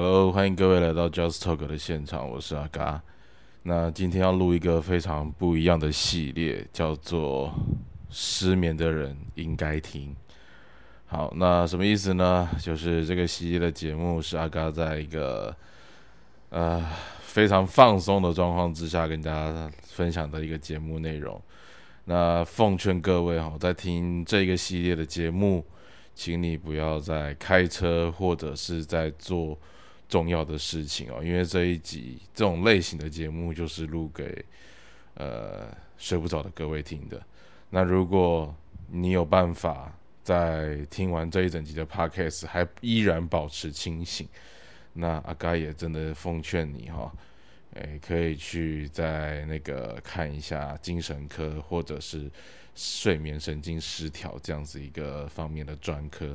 Hello，欢迎各位来到 Just Talk 的现场，我是阿嘎。那今天要录一个非常不一样的系列，叫做“失眠的人应该听”。好，那什么意思呢？就是这个系列的节目是阿嘎在一个呃非常放松的状况之下跟大家分享的一个节目内容。那奉劝各位哈，在听这个系列的节目，请你不要在开车或者是在做。重要的事情哦，因为这一集这种类型的节目就是录给呃睡不着的各位听的。那如果你有办法在听完这一整集的 podcast 还依然保持清醒，那阿嘎也真的奉劝你哈，诶，可以去在那个看一下精神科或者是睡眠神经失调这样子一个方面的专科。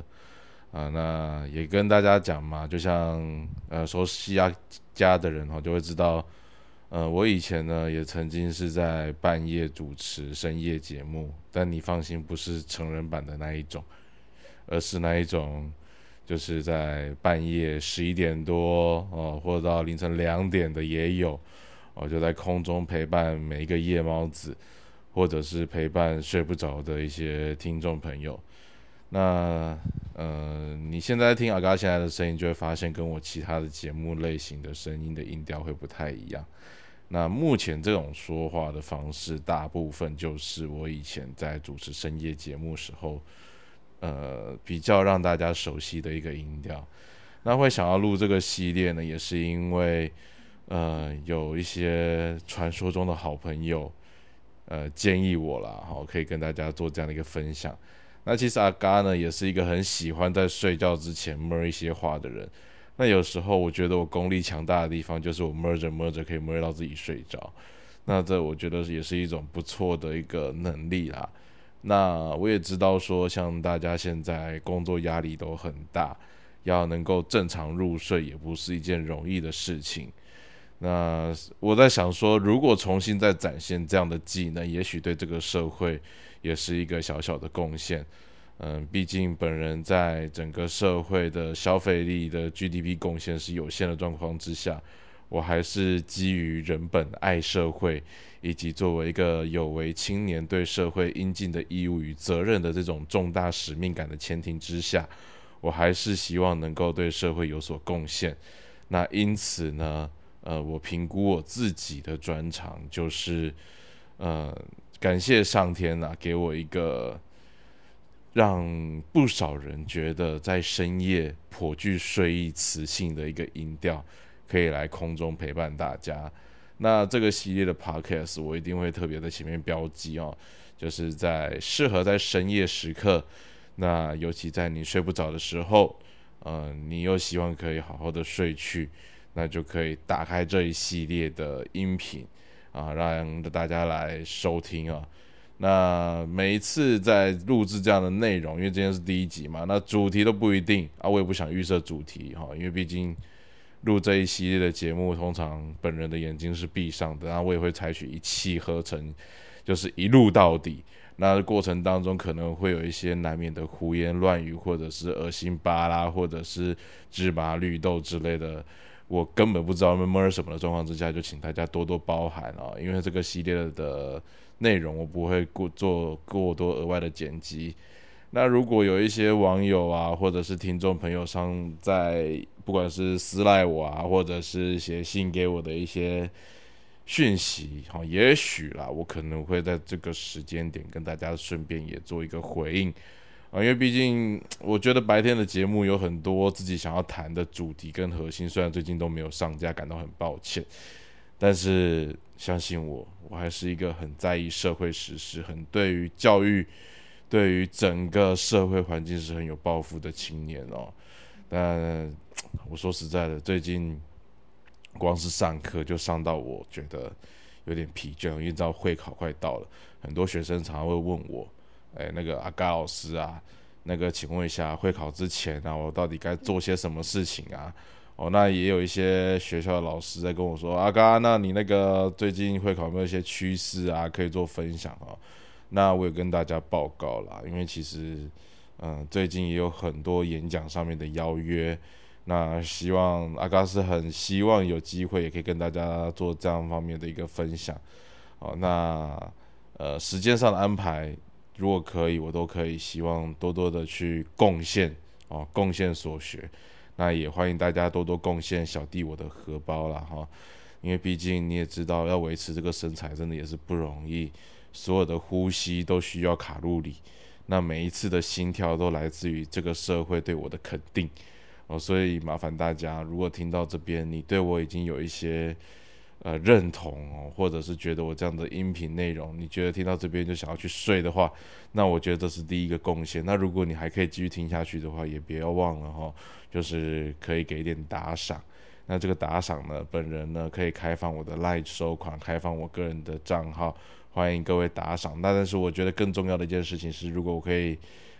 啊，那也跟大家讲嘛，就像呃熟悉阿家的人哈，就会知道，呃，我以前呢也曾经是在半夜主持深夜节目，但你放心，不是成人版的那一种，而是那一种，就是在半夜十一点多哦，或者到凌晨两点的也有，哦，就在空中陪伴每一个夜猫子，或者是陪伴睡不着的一些听众朋友。那呃，你现在听阿嘎现在的声音，就会发现跟我其他的节目类型的声音的音调会不太一样。那目前这种说话的方式，大部分就是我以前在主持深夜节目时候，呃，比较让大家熟悉的一个音调。那会想要录这个系列呢，也是因为呃，有一些传说中的好朋友，呃，建议我啦，好，可以跟大家做这样的一个分享。那其实阿嘎呢，也是一个很喜欢在睡觉之前摸一些话的人。那有时候我觉得我功力强大的地方，就是我摸着摸着可以摸到自己睡着。那这我觉得也是一种不错的一个能力啦。那我也知道说，像大家现在工作压力都很大，要能够正常入睡也不是一件容易的事情。那我在想说，如果重新再展现这样的技能，也许对这个社会。也是一个小小的贡献，嗯，毕竟本人在整个社会的消费力的 GDP 贡献是有限的状况之下，我还是基于人本爱社会，以及作为一个有为青年对社会应尽的义务与责任的这种重大使命感的前提之下，我还是希望能够对社会有所贡献。那因此呢，呃，我评估我自己的专长就是，呃。感谢上天呐，给我一个让不少人觉得在深夜颇具睡意磁性的一个音调，可以来空中陪伴大家。那这个系列的 podcast 我一定会特别在前面标记哦，就是在适合在深夜时刻，那尤其在你睡不着的时候，嗯，你又希望可以好好的睡去，那就可以打开这一系列的音频。啊，让大家来收听啊！那每一次在录制这样的内容，因为今天是第一集嘛，那主题都不一定啊，我也不想预设主题哈，因为毕竟录这一系列的节目，通常本人的眼睛是闭上的，然后我也会采取一气呵成，就是一录到底。那过程当中可能会有一些难免的胡言乱语，或者是恶心巴拉，或者是芝麻绿豆之类的。我根本不知道摸什么的状况之下，就请大家多多包涵啊！因为这个系列的内容我不会过做过多额外的剪辑。那如果有一些网友啊，或者是听众朋友上在不管是私赖我啊，或者是写信给我的一些讯息，哈，也许啦，我可能会在这个时间点跟大家顺便也做一个回应。啊，因为毕竟我觉得白天的节目有很多自己想要谈的主题跟核心，虽然最近都没有上架，感到很抱歉，但是相信我，我还是一个很在意社会时事、很对于教育、对于整个社会环境是很有抱负的青年哦。但我说实在的，最近光是上课就上到我觉得有点疲倦，因为知道会考快到了，很多学生常常会问我。哎，那个阿嘎老师啊，那个请问一下，会考之前啊，我到底该做些什么事情啊？哦，那也有一些学校的老师在跟我说，阿嘎，那你那个最近会考有没有一些趋势啊，可以做分享啊？那我也跟大家报告啦，因为其实，嗯，最近也有很多演讲上面的邀约，那希望阿嘎是很希望有机会也可以跟大家做这样方面的一个分享。哦，那呃时间上的安排，如果可以，我都可以希望多多的去贡献哦，贡献所学。那也欢迎大家多多贡献小弟我的荷包了哈，因为毕竟你也知道，要维持这个身材真的也是不容易，所有的呼吸都需要卡路里，那每一次的心跳都来自于这个社会对我的肯定哦，所以麻烦大家，如果听到这边你对我已经有一些。呃，认同哦，或者是觉得我这样的音频内容，你觉得听到这边就想要去睡的话，那我觉得这是第一个贡献。那如果你还可以继续听下去的话，也别要忘了哈，就是可以给点打赏。那这个打赏呢，本人呢可以开放我的 Live 收款，开放我个人的账号，欢迎各位打赏。那但是我觉得更重要的一件事情是，如果我可以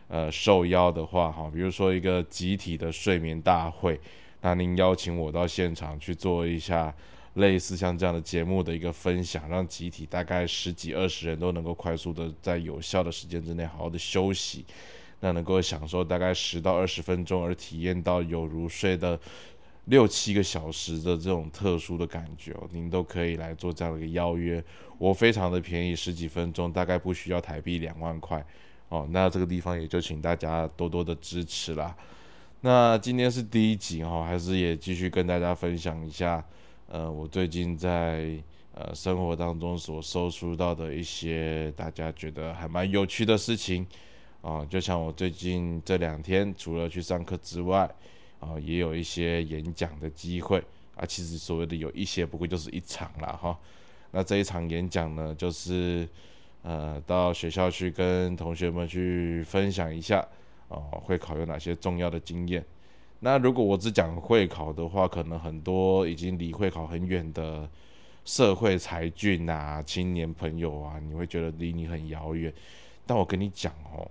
呃受邀的话哈，比如说一个集体的睡眠大会，那您邀请我到现场去做一下。类似像这样的节目的一个分享，让集体大概十几二十人都能够快速的在有效的时间之内好好的休息，那能够享受大概十到二十分钟，而体验到有如睡的六七个小时的这种特殊的感觉哦，您都可以来做这样的一个邀约。我非常的便宜，十几分钟大概不需要台币两万块哦。那这个地方也就请大家多多的支持啦。那今天是第一集哈，还是也继续跟大家分享一下。呃，我最近在呃生活当中所收出到的一些大家觉得还蛮有趣的事情啊，就像我最近这两天除了去上课之外，啊，也有一些演讲的机会啊。其实所谓的有一些，不过就是一场了哈。那这一场演讲呢，就是呃到学校去跟同学们去分享一下啊，会考有哪些重要的经验。那如果我只讲会考的话，可能很多已经离会考很远的社会才俊啊、青年朋友啊，你会觉得离你很遥远。但我跟你讲哦，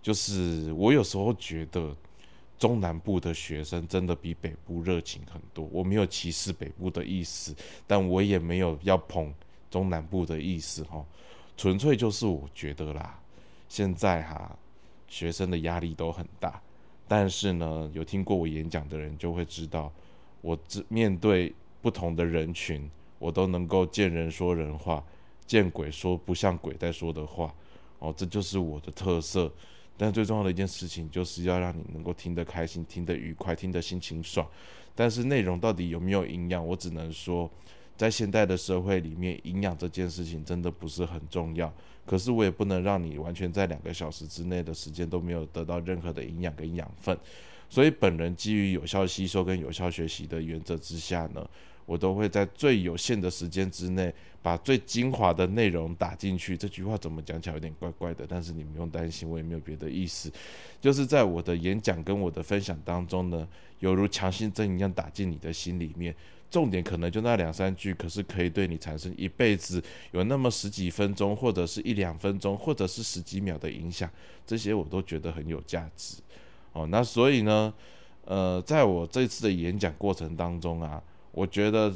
就是我有时候觉得中南部的学生真的比北部热情很多。我没有歧视北部的意思，但我也没有要捧中南部的意思哈。纯粹就是我觉得啦，现在哈学生的压力都很大。但是呢，有听过我演讲的人就会知道，我只面对不同的人群，我都能够见人说人话，见鬼说不像鬼在说的话，哦，这就是我的特色。但最重要的一件事情，就是要让你能够听得开心，听得愉快，听得心情爽。但是内容到底有没有营养，我只能说。在现代的社会里面，营养这件事情真的不是很重要。可是我也不能让你完全在两个小时之内的时间都没有得到任何的营养跟养分。所以本人基于有效吸收跟有效学习的原则之下呢，我都会在最有限的时间之内，把最精华的内容打进去。这句话怎么讲起来有点怪怪的，但是你不用担心，我也没有别的意思。就是在我的演讲跟我的分享当中呢，犹如强心针一样打进你的心里面。重点可能就那两三句，可是可以对你产生一辈子有那么十几分钟，或者是一两分钟，或者是十几秒的影响，这些我都觉得很有价值。哦，那所以呢，呃，在我这次的演讲过程当中啊，我觉得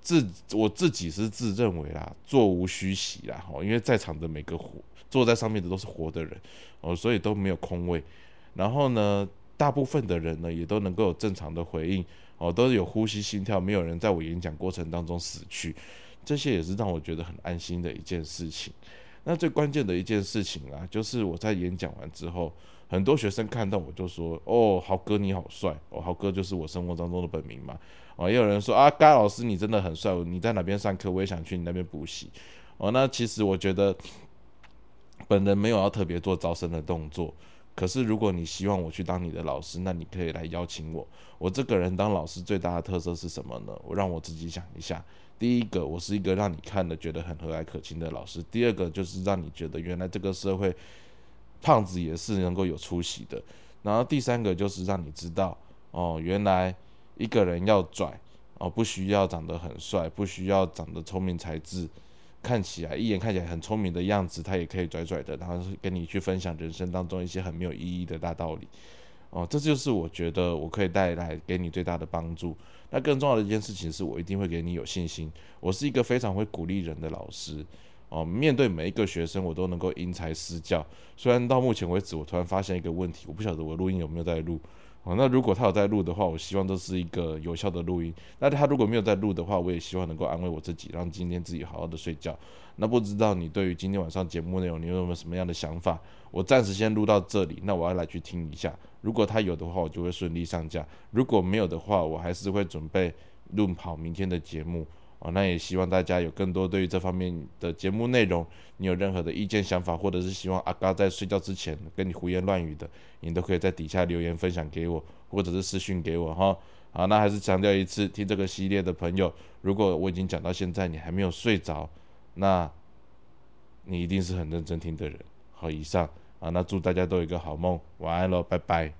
自我自己是自认为啦，座无虚席啦，哦，因为在场的每个活坐在上面的都是活的人，哦，所以都没有空位。然后呢，大部分的人呢，也都能够有正常的回应。哦，都是有呼吸、心跳，没有人在我演讲过程当中死去，这些也是让我觉得很安心的一件事情。那最关键的一件事情啊，就是我在演讲完之后，很多学生看到我就说：“哦，豪哥你好帅！”哦，豪哥就是我生活当中的本名嘛。哦，也有人说：“啊，该老师你真的很帅，你在哪边上课，我也想去你那边补习。”哦，那其实我觉得本人没有要特别做招生的动作。可是，如果你希望我去当你的老师，那你可以来邀请我。我这个人当老师最大的特色是什么呢？我让我自己想一下。第一个，我是一个让你看的觉得很和蔼可亲的老师；第二个，就是让你觉得原来这个社会胖子也是能够有出息的；然后第三个，就是让你知道哦，原来一个人要拽哦，不需要长得很帅，不需要长得聪明才智。看起来一眼看起来很聪明的样子，他也可以拽拽的，然后跟你去分享人生当中一些很没有意义的大道理。哦，这就是我觉得我可以带来给你最大的帮助。那更重要的一件事情是我一定会给你有信心。我是一个非常会鼓励人的老师。哦，面对每一个学生，我都能够因材施教。虽然到目前为止，我突然发现一个问题，我不晓得我录音有没有在录。哦，那如果他有在录的话，我希望这是一个有效的录音。那他如果没有在录的话，我也希望能够安慰我自己，让今天自己好好的睡觉。那不知道你对于今天晚上节目内容，你有没有什么样的想法？我暂时先录到这里，那我要来去听一下。如果他有的话，我就会顺利上架；如果没有的话，我还是会准备录好明天的节目。哦，那也希望大家有更多对于这方面的节目内容，你有任何的意见想法，或者是希望阿嘎在睡觉之前跟你胡言乱语的，你都可以在底下留言分享给我，或者是私讯给我哈。好，那还是强调一次，听这个系列的朋友，如果我已经讲到现在你还没有睡着，那你一定是很认真听的人。好，以上啊，那祝大家都有一个好梦，晚安喽，拜拜。